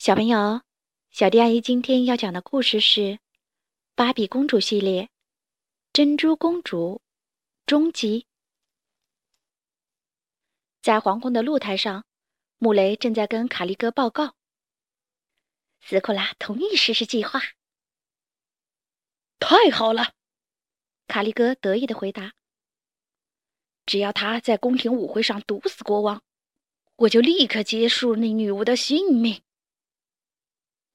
小朋友，小迪阿姨今天要讲的故事是《芭比公主系列》《珍珠公主》终极。在皇宫的露台上，穆雷正在跟卡利哥报告：“斯库拉同意实施计划。”太好了，卡利哥得意的回答：“只要他在宫廷舞会上毒死国王，我就立刻结束那女巫的性命。”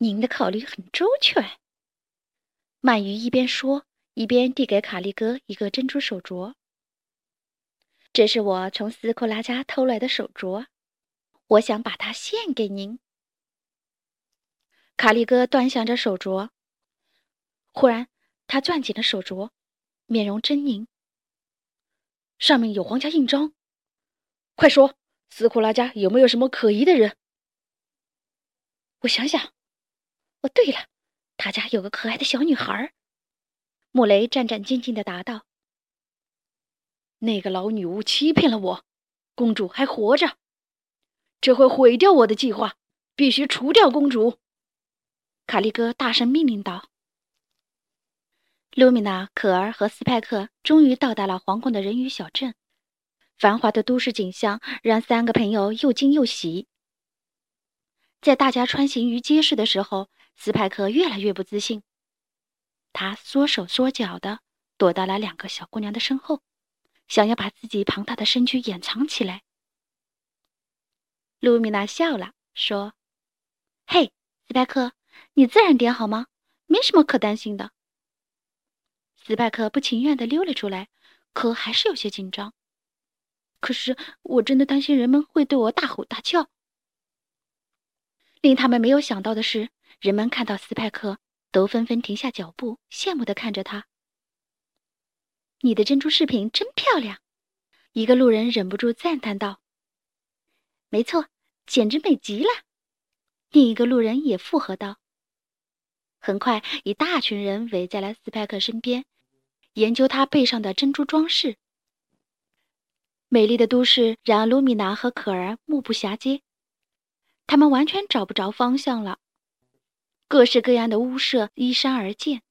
您的考虑很周全。鳗鱼一边说，一边递给卡利哥一个珍珠手镯。这是我从斯库拉家偷来的手镯，我想把它献给您。卡利哥端详着手镯，忽然他攥紧了手镯，面容狰狞。上面有皇家印章，快说，斯库拉家有没有什么可疑的人？我想想。哦，对了，他家有个可爱的小女孩。穆雷战战兢兢地答道：“那个老女巫欺骗了我，公主还活着，这会毁掉我的计划，必须除掉公主。”卡利哥大声命令道。露米娜、可儿和斯派克终于到达了皇宫的人鱼小镇，繁华的都市景象让三个朋友又惊又喜。在大家穿行于街市的时候，斯派克越来越不自信，他缩手缩脚的躲到了两个小姑娘的身后，想要把自己庞大的身躯掩藏起来。露米娜笑了，说：“嘿，斯派克，你自然点好吗？没什么可担心的。”斯派克不情愿的溜了出来，可还是有些紧张。可是我真的担心人们会对我大吼大叫。令他们没有想到的是。人们看到斯派克，都纷纷停下脚步，羡慕地看着他。你的珍珠饰品真漂亮，一个路人忍不住赞叹道。没错，简直美极了。另一个路人也附和道。很快，一大群人围在了斯派克身边，研究他背上的珍珠装饰。美丽的都市让卢米娜和可儿目不暇接，他们完全找不着方向了。各式各样的屋舍依山而建，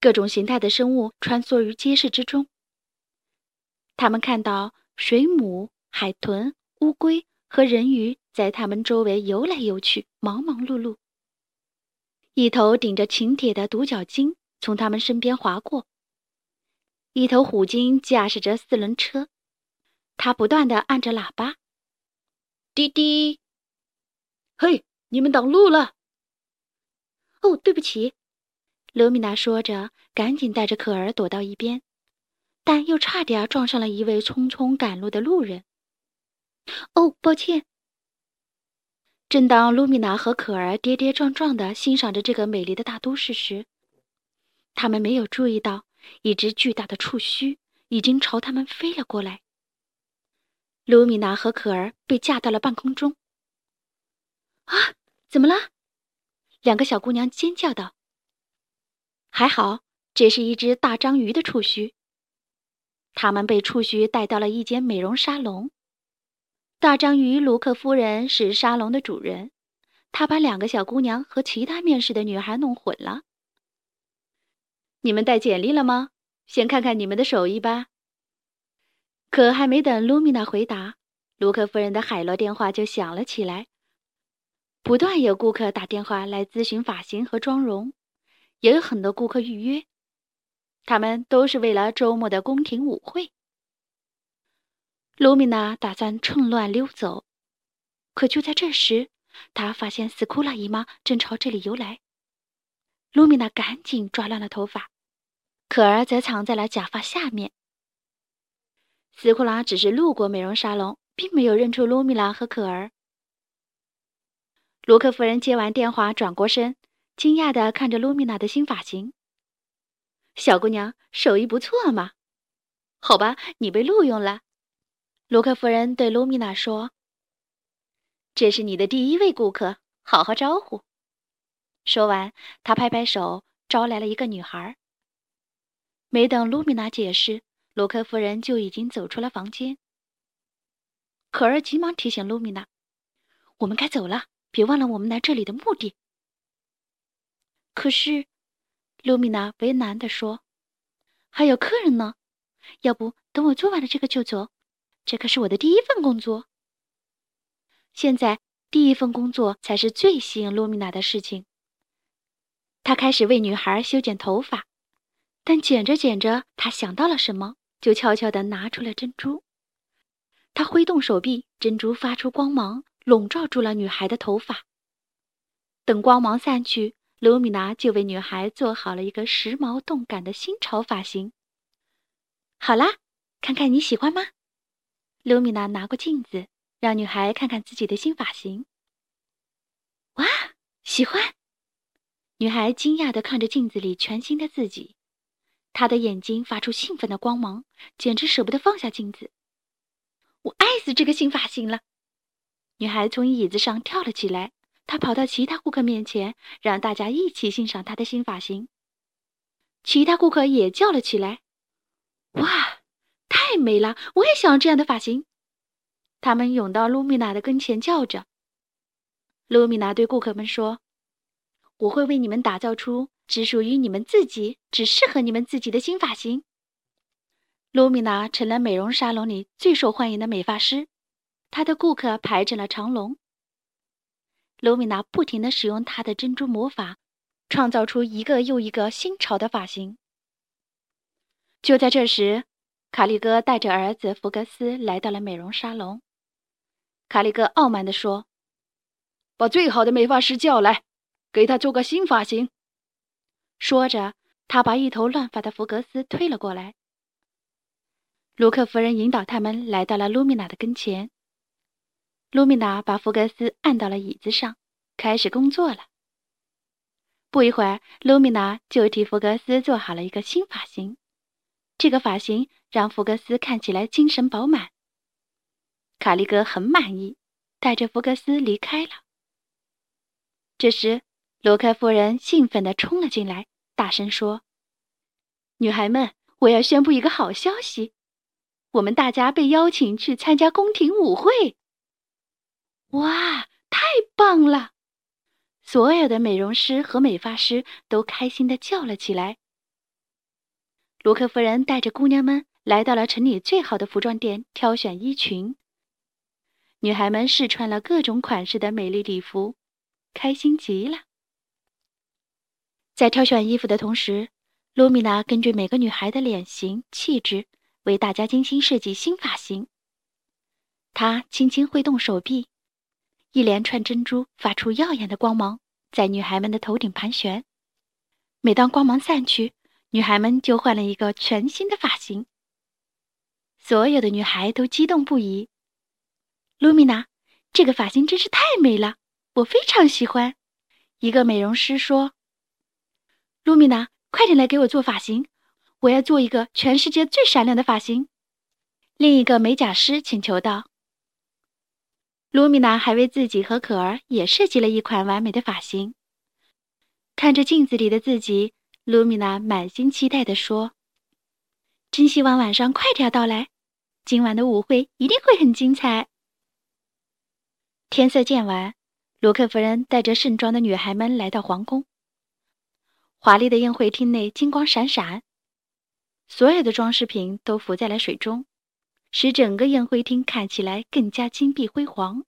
各种形态的生物穿梭于街市之中。他们看到水母、海豚、乌龟和人鱼在他们周围游来游去，忙忙碌碌。一头顶着擎铁的独角鲸从他们身边划过，一头虎鲸驾驶着四轮车，它不断的按着喇叭：“滴滴，嘿，你们挡路了！”哦，对不起，罗米娜说着，赶紧带着可儿躲到一边，但又差点撞上了一位匆匆赶路的路人。哦，抱歉。正当卢米娜和可儿跌跌撞撞地欣赏着这个美丽的大都市时，他们没有注意到一只巨大的触须已经朝他们飞了过来。卢米娜和可儿被架到了半空中。啊，怎么了？两个小姑娘尖叫道：“还好，这是一只大章鱼的触须。”他们被触须带到了一间美容沙龙。大章鱼卢克夫人是沙龙的主人，她把两个小姑娘和其他面试的女孩弄混了。你们带简历了吗？先看看你们的手艺吧。可还没等露米娜回答，卢克夫人的海螺电话就响了起来。不断有顾客打电话来咨询发型和妆容，也有很多顾客预约，他们都是为了周末的宫廷舞会。卢米娜打算趁乱溜走，可就在这时，她发现斯库拉姨妈正朝这里游来。卢米娜赶紧抓乱了头发，可儿则藏在了假发下面。斯库拉只是路过美容沙龙，并没有认出卢米娜和可儿。卢克夫人接完电话，转过身，惊讶地看着卢米娜的新发型。小姑娘手艺不错嘛，好吧，你被录用了。卢克夫人对卢米娜说：“这是你的第一位顾客，好好招呼。”说完，她拍拍手，招来了一个女孩。没等卢米娜解释，卢克夫人就已经走出了房间。可儿急忙提醒卢米娜：“我们该走了。”别忘了我们来这里的目的。”可是，卢米娜为难地说：“还有客人呢，要不等我做完了这个就走？这可是我的第一份工作。现在，第一份工作才是最吸引卢米娜的事情。”他开始为女孩修剪头发，但剪着剪着，他想到了什么，就悄悄地拿出了珍珠。他挥动手臂，珍珠发出光芒，笼罩住了女孩的头发。等光芒散去，卢米娜就为女孩做好了一个时髦动感的新潮发型。好啦，看看你喜欢吗？卢米娜拿过镜子，让女孩看看自己的新发型。哇，喜欢！女孩惊讶地看着镜子里全新的自己，她的眼睛发出兴奋的光芒，简直舍不得放下镜子。我爱死这个新发型了！女孩从椅子上跳了起来，她跑到其他顾客面前，让大家一起欣赏她的新发型。其他顾客也叫了起来：“哇，太美了！我也想要这样的发型！”他们涌到卢米娜的跟前，叫着。卢米娜对顾客们说。我会为你们打造出只属于你们自己、只适合你们自己的新发型。卢米娜成了美容沙龙里最受欢迎的美发师，他的顾客排成了长龙。卢米娜不停地使用她的珍珠魔法，创造出一个又一个新潮的发型。就在这时，卡利哥带着儿子福格斯来到了美容沙龙。卡利哥傲慢地说：“把最好的美发师叫来。”给他做个新发型。说着，他把一头乱发的福格斯推了过来。卢克夫人引导他们来到了卢米娜的跟前。卢米娜把福格斯按到了椅子上，开始工作了。不一会儿，卢米娜就替福格斯做好了一个新发型。这个发型让福格斯看起来精神饱满。卡利哥很满意，带着福格斯离开了。这时，罗克夫人兴奋地冲了进来，大声说：“女孩们，我要宣布一个好消息，我们大家被邀请去参加宫廷舞会。”哇，太棒了！所有的美容师和美发师都开心地叫了起来。罗克夫人带着姑娘们来到了城里最好的服装店，挑选衣裙。女孩们试穿了各种款式的美丽礼服，开心极了。在挑选衣服的同时，卢米娜根据每个女孩的脸型、气质，为大家精心设计新发型。她轻轻挥动手臂，一连串珍珠发出耀眼的光芒，在女孩们的头顶盘旋。每当光芒散去，女孩们就换了一个全新的发型。所有的女孩都激动不已。卢米娜，这个发型真是太美了，我非常喜欢。一个美容师说。卢米娜，快点来给我做发型！我要做一个全世界最闪亮的发型。另一个美甲师请求道。卢米娜还为自己和可儿也设计了一款完美的发型。看着镜子里的自己，卢米娜满心期待地说：“真希望晚上快点到来，今晚的舞会一定会很精彩。”天色渐晚，罗克夫人带着盛装的女孩们来到皇宫。华丽的宴会厅内金光闪闪，所有的装饰品都浮在了水中，使整个宴会厅看起来更加金碧辉煌。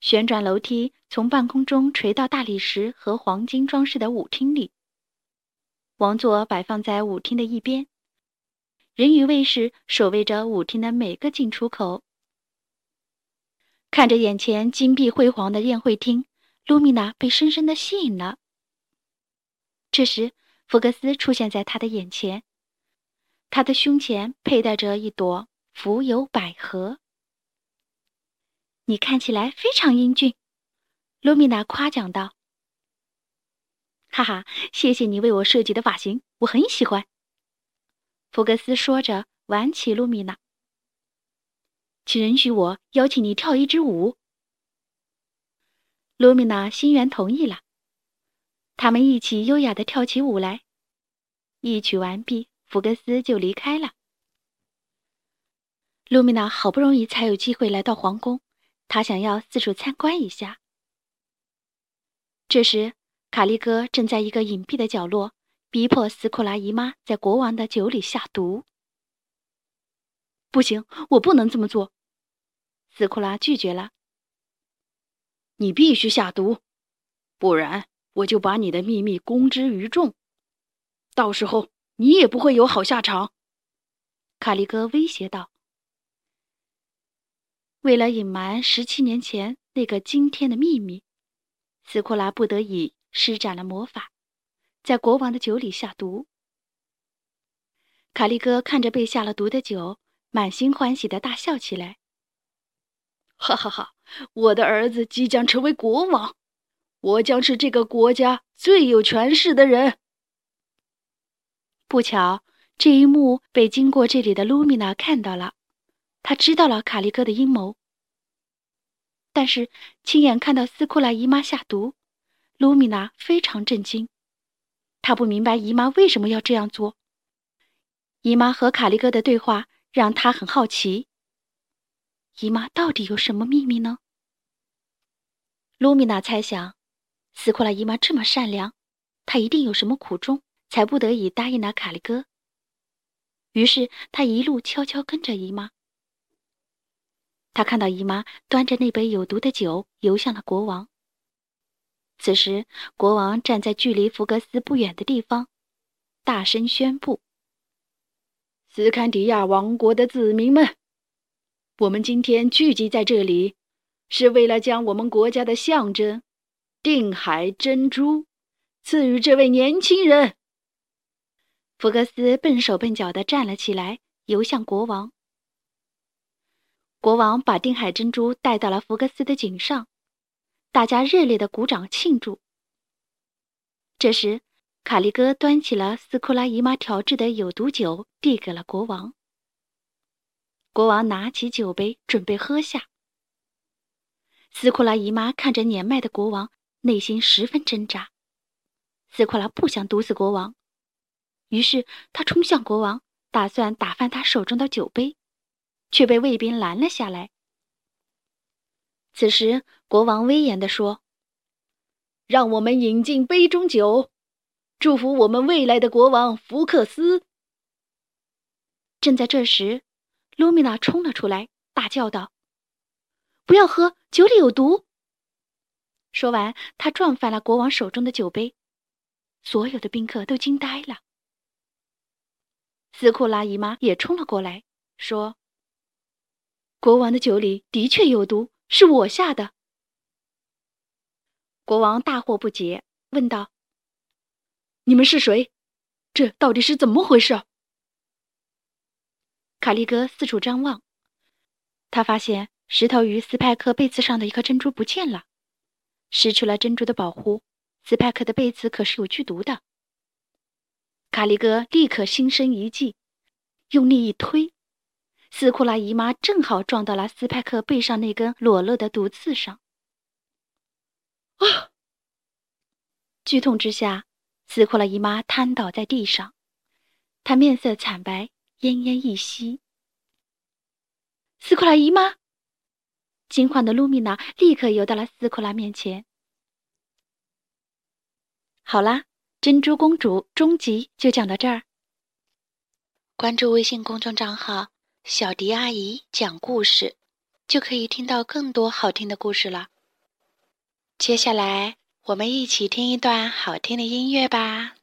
旋转楼梯从半空中垂到大理石和黄金装饰的舞厅里，王座摆放在舞厅的一边，人鱼卫士守卫着舞厅的每个进出口。看着眼前金碧辉煌的宴会厅，露米娜被深深的吸引了。这时，福克斯出现在他的眼前，他的胸前佩戴着一朵浮游百合。你看起来非常英俊，卢米娜夸奖道。哈哈，谢谢你为我设计的发型，我很喜欢。福克斯说着，挽起卢米娜，请允许我邀请你跳一支舞。卢米娜欣然同意了。他们一起优雅地跳起舞来。一曲完毕，福克斯就离开了。露米娜好不容易才有机会来到皇宫，她想要四处参观一下，这时，卡利哥正在一个隐蔽的角落，逼迫斯库拉姨妈在国王的酒里下毒。不行，我不能这么做。斯库拉拒绝了。你必须下毒，不然我就把你的秘密公之于众，到时候你也不会有好下场。”卡利哥威胁道。为了隐瞒十七年前那个惊天的秘密，斯库拉不得已施展了魔法，在国王的酒里下毒。卡利哥看着被下了毒的酒。满心欢喜的大笑起来，哈哈哈！我的儿子即将成为国王，我将是这个国家最有权势的人。不巧，这一幕被经过这里的卢米娜看到了，她知道了卡利哥的阴谋。但是亲眼看到斯库拉姨妈下毒，卢米娜非常震惊，她不明白姨妈为什么要这样做。姨妈和卡利哥的对话。让她很好奇，姨妈到底有什么秘密呢？卢米娜猜想，斯库拉姨妈这么善良，她一定有什么苦衷，才不得已答应了卡利哥。于是他一路悄悄跟着姨妈。他看到姨妈端着那杯有毒的酒游向了国王。此时，国王站在距离福格斯不远的地方，大声宣布。斯堪迪亚王国的子民们，我们今天聚集在这里，是为了将我们国家的象征——定海珍珠，赐予这位年轻人。福格斯笨手笨脚地站了起来，游向国王。国王把定海珍珠戴到了福格斯的颈上，大家热烈的鼓掌庆祝。这时，卡利哥端起了斯库拉姨妈调制的有毒酒，递给了国王。国王拿起酒杯，准备喝下。斯库拉姨妈看着年迈的国王，内心十分挣扎。斯库拉不想毒死国王，于是他冲向国王，打算打翻他手中的酒杯，却被卫兵拦了下来。此时，国王威严地说：“让我们饮尽杯中酒。”祝福我们未来的国王福克斯。正在这时，卢米娜冲了出来，大叫道：“不要喝，酒里有毒！”说完，他撞翻了国王手中的酒杯，所有的宾客都惊呆了。斯库拉姨妈也冲了过来，说：“国王的酒里的确有毒，是我下的。”国王大惑不解，问道。你们是谁？这到底是怎么回事？卡利哥四处张望，他发现石头鱼斯派克贝茨上的一颗珍珠不见了。失去了珍珠的保护，斯派克的贝茨可是有剧毒的。卡利哥立刻心生一计，用力一推，斯库拉姨妈正好撞到了斯派克背上那根裸露的毒刺上。啊！剧痛之下。斯库拉姨妈瘫倒在地上，她面色惨白，奄奄一息。斯库拉姨妈，惊慌的露米娜立刻游到了斯库拉面前。好啦，珍珠公主终极就讲到这儿。关注微信公众账号小迪阿姨讲故事就可以听到更多好听的故事了。接下来我们一起听一段好听的音乐吧。